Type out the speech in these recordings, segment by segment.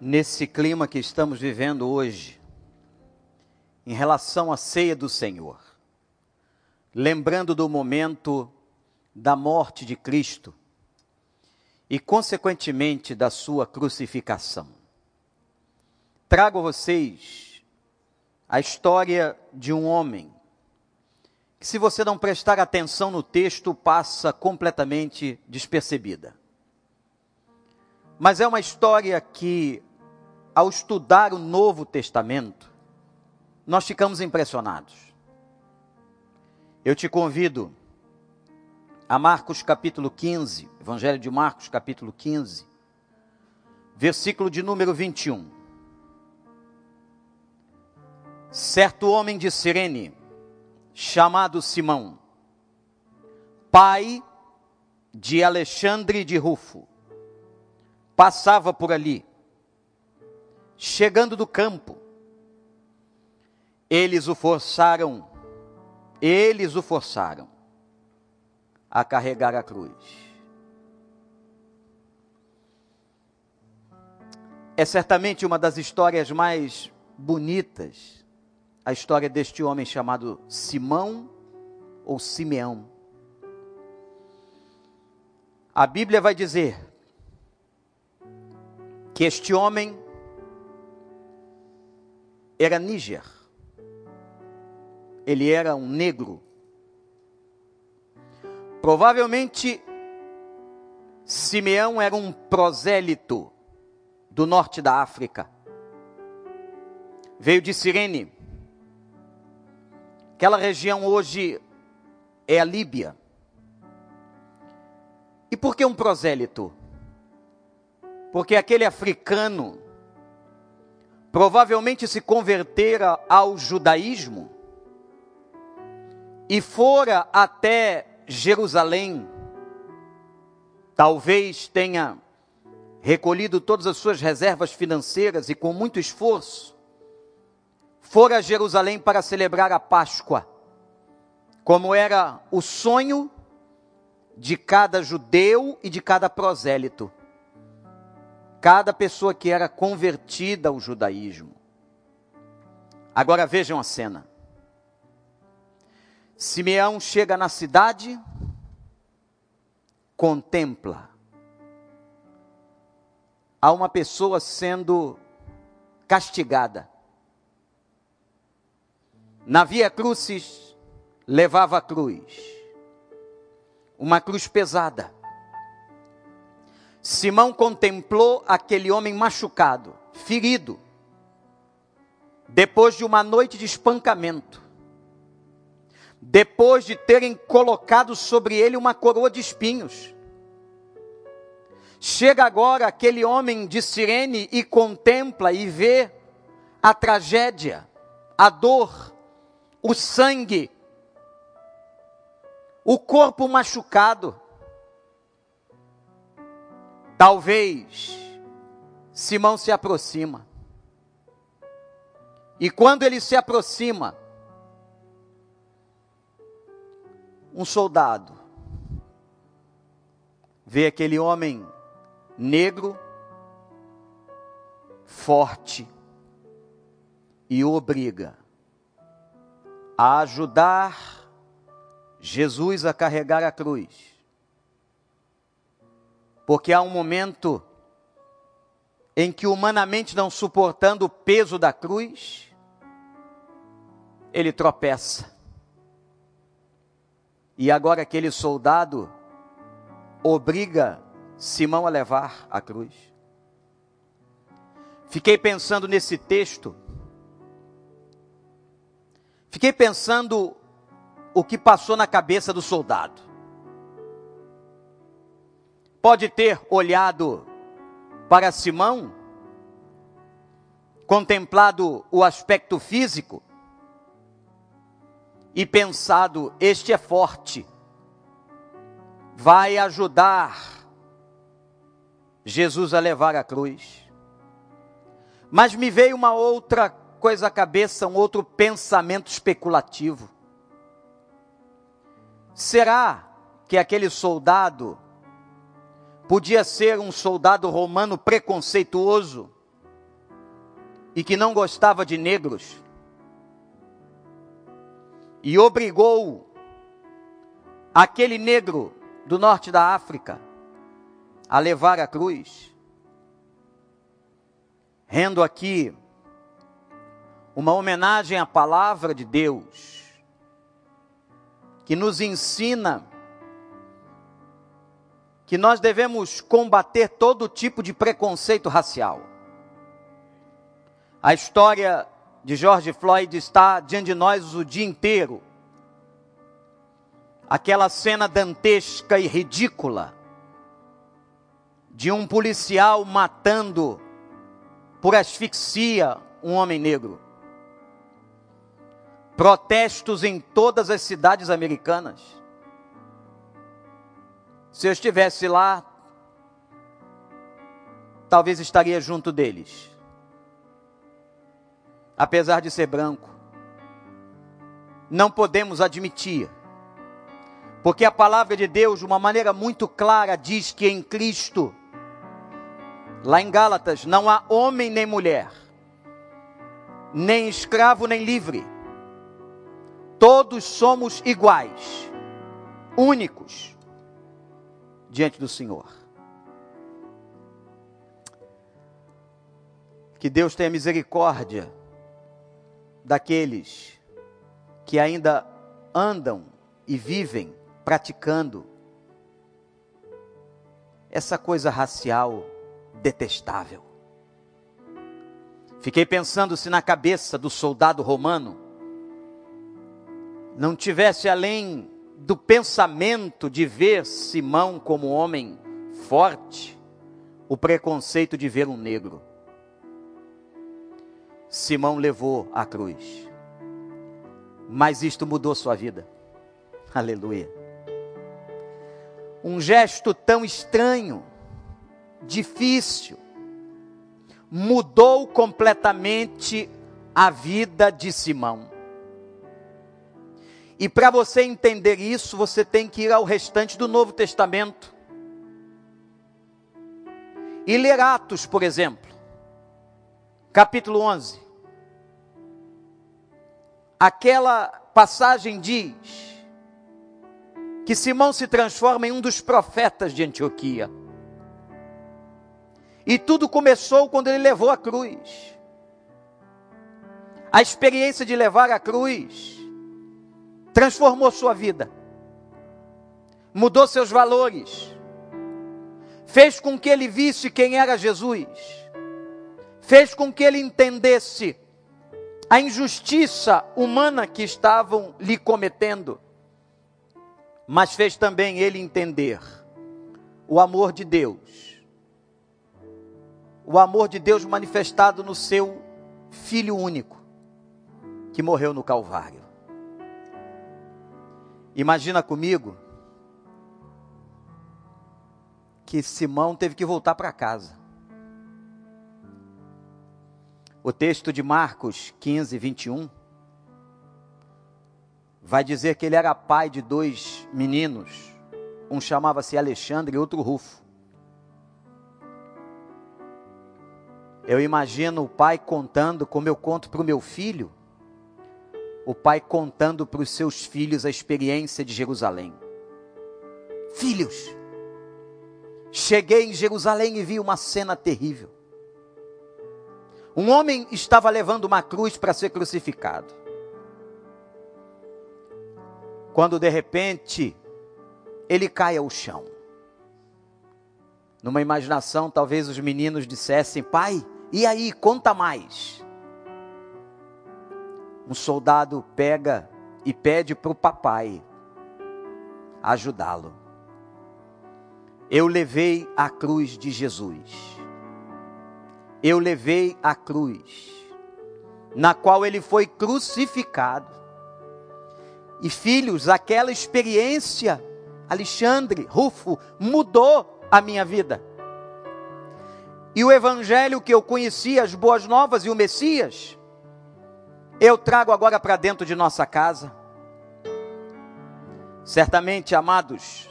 nesse clima que estamos vivendo hoje, em relação à ceia do Senhor, lembrando do momento da morte de Cristo e, consequentemente, da sua crucificação. Trago a vocês a história de um homem que, se você não prestar atenção no texto, passa completamente despercebida. Mas é uma história que, ao estudar o Novo Testamento, nós ficamos impressionados. Eu te convido a Marcos capítulo 15, Evangelho de Marcos capítulo 15, versículo de número 21. Certo homem de Sirene, chamado Simão, pai de Alexandre de Rufo, passava por ali. Chegando do campo, eles o forçaram, eles o forçaram a carregar a cruz. É certamente uma das histórias mais bonitas, a história deste homem chamado Simão ou Simeão. A Bíblia vai dizer que este homem era Níger. Ele era um negro. Provavelmente Simeão era um prosélito do norte da África. Veio de Cirene. Aquela região hoje é a Líbia. E por que um prosélito? porque aquele africano provavelmente se convertera ao judaísmo e fora até Jerusalém, talvez tenha recolhido todas as suas reservas financeiras e com muito esforço, fora a Jerusalém para celebrar a Páscoa, como era o sonho de cada judeu e de cada prosélito cada pessoa que era convertida ao judaísmo. Agora vejam a cena. Simeão chega na cidade, contempla. Há uma pessoa sendo castigada. Na Via Crucis levava a cruz. Uma cruz pesada. Simão contemplou aquele homem machucado, ferido, depois de uma noite de espancamento, depois de terem colocado sobre ele uma coroa de espinhos. Chega agora aquele homem de Sirene e contempla e vê a tragédia, a dor, o sangue, o corpo machucado. Talvez Simão se aproxima. E quando ele se aproxima, um soldado vê aquele homem negro, forte, e o obriga a ajudar Jesus a carregar a cruz. Porque há um momento em que, humanamente não suportando o peso da cruz, ele tropeça. E agora aquele soldado obriga Simão a levar a cruz. Fiquei pensando nesse texto. Fiquei pensando o que passou na cabeça do soldado pode ter olhado para Simão, contemplado o aspecto físico e pensado: este é forte, vai ajudar Jesus a levar a cruz. Mas me veio uma outra coisa à cabeça, um outro pensamento especulativo. Será que aquele soldado podia ser um soldado romano preconceituoso, e que não gostava de negros, e obrigou aquele negro do norte da África a levar a cruz, rendo aqui uma homenagem à palavra de Deus, que nos ensina que nós devemos combater todo tipo de preconceito racial. A história de George Floyd está diante de nós o dia inteiro. Aquela cena dantesca e ridícula de um policial matando por asfixia um homem negro. Protestos em todas as cidades americanas. Se eu estivesse lá, talvez estaria junto deles. Apesar de ser branco, não podemos admitir, porque a palavra de Deus, de uma maneira muito clara, diz que em Cristo, lá em Gálatas, não há homem nem mulher, nem escravo nem livre, todos somos iguais, únicos diante do Senhor. Que Deus tenha misericórdia daqueles que ainda andam e vivem praticando essa coisa racial detestável. Fiquei pensando se na cabeça do soldado romano não tivesse além do pensamento de ver Simão como homem forte, o preconceito de ver um negro. Simão levou a cruz. Mas isto mudou sua vida. Aleluia. Um gesto tão estranho, difícil, mudou completamente a vida de Simão. E para você entender isso, você tem que ir ao restante do Novo Testamento. E ler Atos, por exemplo, capítulo 11. Aquela passagem diz que Simão se transforma em um dos profetas de Antioquia. E tudo começou quando ele levou a cruz. A experiência de levar a cruz transformou sua vida, mudou seus valores, fez com que ele visse quem era Jesus, fez com que ele entendesse a injustiça humana que estavam lhe cometendo, mas fez também ele entender o amor de Deus, o amor de Deus manifestado no seu Filho único, que morreu no Calvário. Imagina comigo que Simão teve que voltar para casa. O texto de Marcos 15, 21 vai dizer que ele era pai de dois meninos. Um chamava-se Alexandre e outro Rufo. Eu imagino o pai contando, como eu conto para o meu filho, o pai contando para os seus filhos a experiência de Jerusalém. Filhos, cheguei em Jerusalém e vi uma cena terrível. Um homem estava levando uma cruz para ser crucificado. Quando de repente ele cai ao chão. Numa imaginação, talvez os meninos dissessem: Pai, e aí, conta mais um soldado pega e pede para o papai ajudá-lo. Eu levei a cruz de Jesus. Eu levei a cruz, na qual ele foi crucificado. E filhos, aquela experiência, Alexandre, Rufo, mudou a minha vida. E o evangelho que eu conhecia, as boas novas e o Messias, eu trago agora para dentro de nossa casa. Certamente, amados,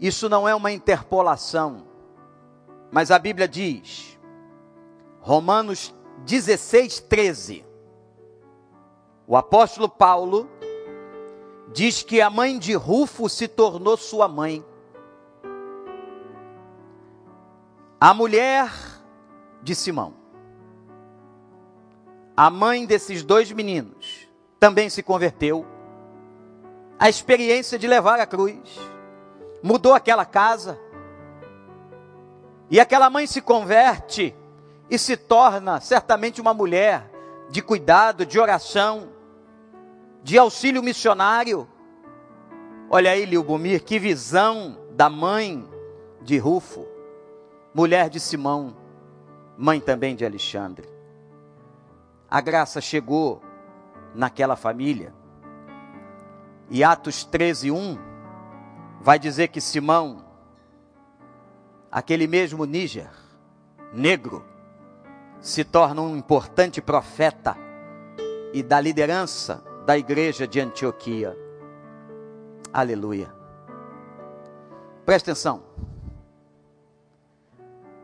isso não é uma interpolação, mas a Bíblia diz: Romanos 16, 13. O apóstolo Paulo diz que a mãe de Rufo se tornou sua mãe. A mulher de Simão, a mãe desses dois meninos, também se converteu. A experiência de levar a cruz mudou aquela casa. E aquela mãe se converte e se torna certamente uma mulher de cuidado, de oração, de auxílio missionário. Olha aí, Lilbomir, que visão da mãe de Rufo, mulher de Simão, mãe também de Alexandre. A graça chegou naquela família. E Atos 13, 1 vai dizer que Simão, aquele mesmo Níger, negro, se torna um importante profeta e da liderança da igreja de Antioquia. Aleluia. Presta atenção.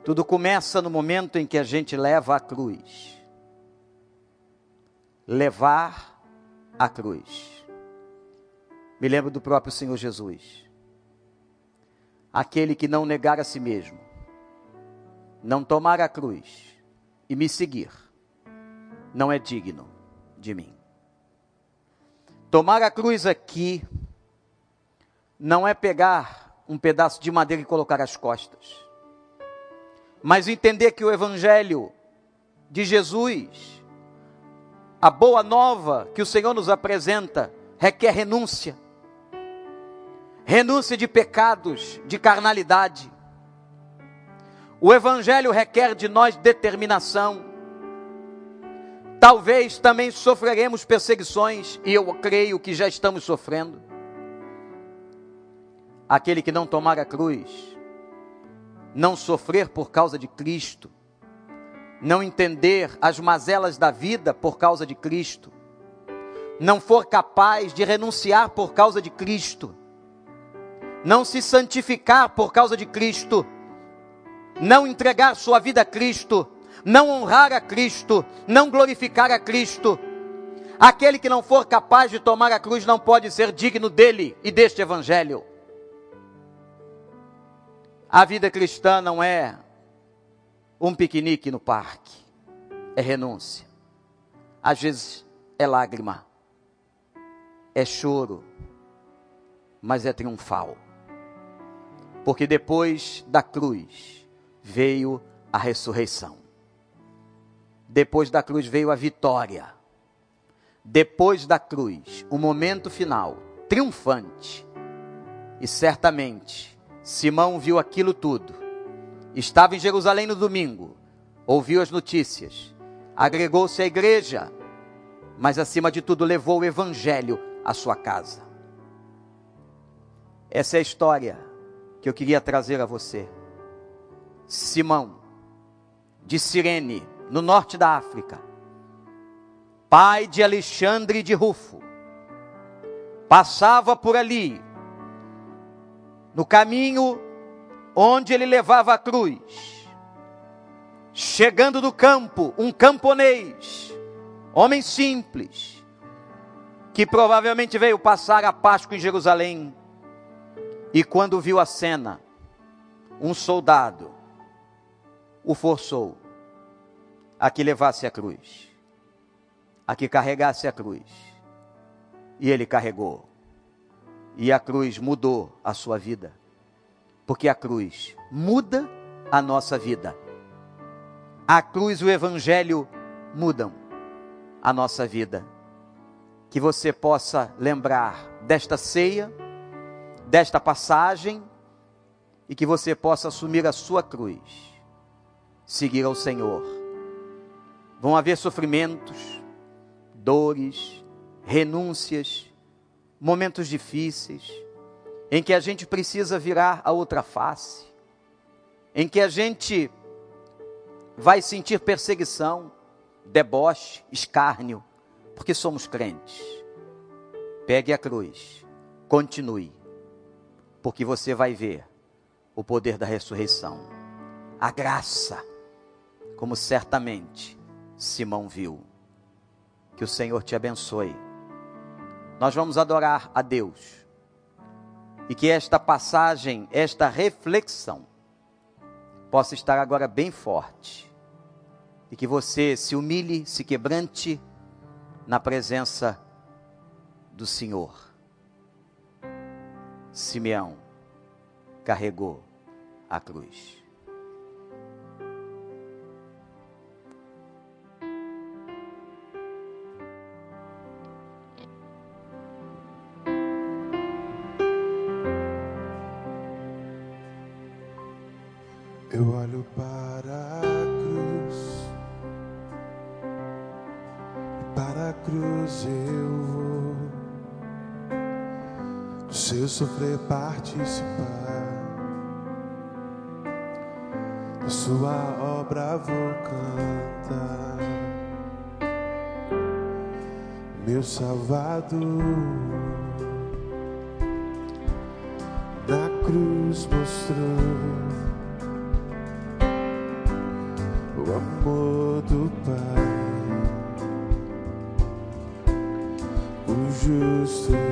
Tudo começa no momento em que a gente leva a cruz. Levar a cruz. Me lembro do próprio Senhor Jesus. Aquele que não negar a si mesmo, não tomar a cruz e me seguir, não é digno de mim. Tomar a cruz aqui não é pegar um pedaço de madeira e colocar as costas, mas entender que o Evangelho de Jesus, a boa nova que o Senhor nos apresenta, requer renúncia renúncia de pecados, de carnalidade. O Evangelho requer de nós determinação Talvez também sofreremos perseguições, e eu creio que já estamos sofrendo. Aquele que não tomar a cruz, não sofrer por causa de Cristo, não entender as mazelas da vida por causa de Cristo, não for capaz de renunciar por causa de Cristo, não se santificar por causa de Cristo, não entregar sua vida a Cristo, não honrar a Cristo, não glorificar a Cristo. Aquele que não for capaz de tomar a cruz não pode ser digno dele e deste evangelho. A vida cristã não é um piquenique no parque, é renúncia. Às vezes é lágrima, é choro, mas é triunfal. Porque depois da cruz veio a ressurreição. Depois da cruz veio a vitória. Depois da cruz, o momento final, triunfante. E certamente, Simão viu aquilo tudo. Estava em Jerusalém no domingo, ouviu as notícias, agregou-se à igreja, mas acima de tudo levou o evangelho à sua casa. Essa é a história que eu queria trazer a você. Simão, de Cirene, no norte da África, pai de Alexandre de Rufo, passava por ali, no caminho onde ele levava a cruz. Chegando do campo, um camponês, homem simples, que provavelmente veio passar a Páscoa em Jerusalém, e quando viu a cena, um soldado o forçou a que levasse a cruz, a que carregasse a cruz. E ele carregou. E a cruz mudou a sua vida. Porque a cruz muda a nossa vida. A cruz e o evangelho mudam a nossa vida. Que você possa lembrar desta ceia, desta passagem, e que você possa assumir a sua cruz, seguir ao Senhor Vão haver sofrimentos, dores, renúncias, momentos difíceis, em que a gente precisa virar a outra face, em que a gente vai sentir perseguição, deboche, escárnio, porque somos crentes. Pegue a cruz, continue, porque você vai ver o poder da ressurreição, a graça como certamente Simão viu. Que o Senhor te abençoe. Nós vamos adorar a Deus. E que esta passagem, esta reflexão, possa estar agora bem forte. E que você se humilhe, se quebrante na presença do Senhor. Simeão carregou a cruz. Seu sofrer participar, da sua obra vou cantar, meu Salvador. Na cruz mostrou o amor do Pai, o justo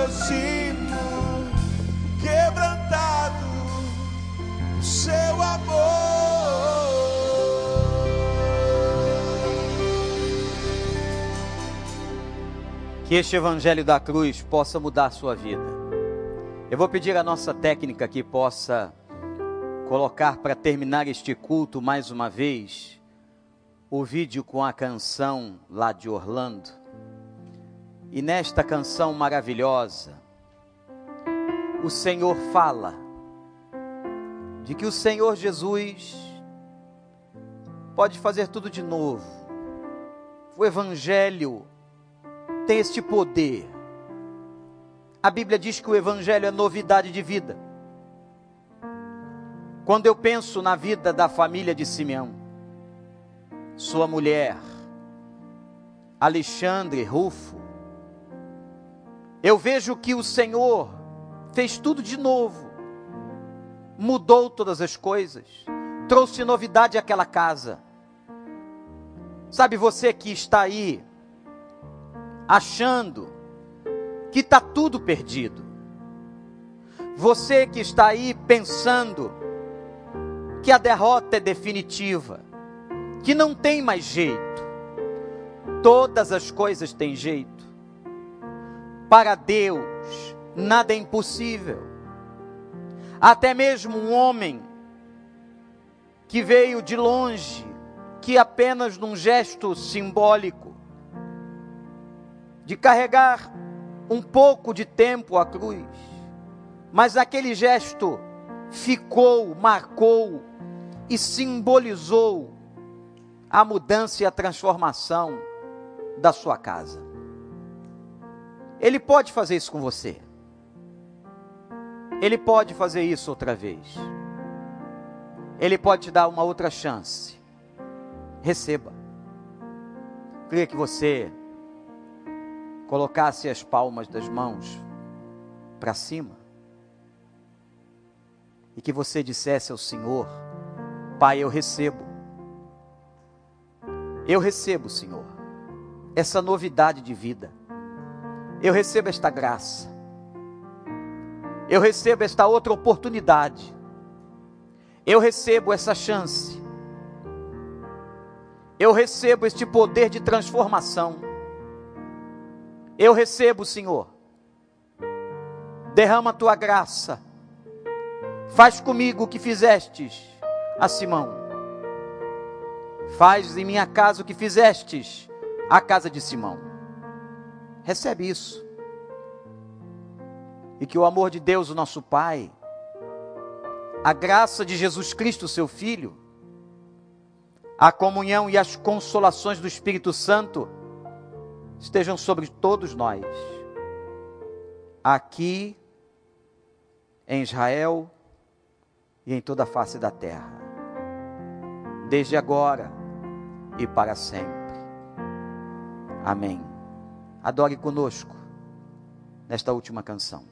me aproximo, quebrantado seu amor. Que este Evangelho da Cruz possa mudar sua vida. Eu vou pedir a nossa técnica que possa colocar para terminar este culto mais uma vez o vídeo com a canção lá de Orlando. E nesta canção maravilhosa, o Senhor fala de que o Senhor Jesus pode fazer tudo de novo. O Evangelho tem este poder. A Bíblia diz que o Evangelho é novidade de vida. Quando eu penso na vida da família de Simeão, sua mulher, Alexandre Rufo, eu vejo que o Senhor fez tudo de novo, mudou todas as coisas, trouxe novidade àquela casa. Sabe você que está aí achando que está tudo perdido. Você que está aí pensando que a derrota é definitiva, que não tem mais jeito. Todas as coisas têm jeito. Para Deus, nada é impossível. Até mesmo um homem que veio de longe, que apenas num gesto simbólico, de carregar um pouco de tempo a cruz, mas aquele gesto ficou, marcou e simbolizou a mudança e a transformação da sua casa. Ele pode fazer isso com você. Ele pode fazer isso outra vez. Ele pode te dar uma outra chance. Receba. Queria que você colocasse as palmas das mãos para cima e que você dissesse ao Senhor: Pai, eu recebo. Eu recebo, Senhor, essa novidade de vida. Eu recebo esta graça. Eu recebo esta outra oportunidade. Eu recebo essa chance. Eu recebo este poder de transformação. Eu recebo, Senhor. Derrama a tua graça. Faz comigo o que fizestes a Simão. Faz em minha casa o que fizestes à casa de Simão. Recebe isso. E que o amor de Deus, o nosso Pai, a graça de Jesus Cristo, seu Filho, a comunhão e as consolações do Espírito Santo estejam sobre todos nós, aqui em Israel e em toda a face da terra, desde agora e para sempre. Amém. Adore conosco nesta última canção.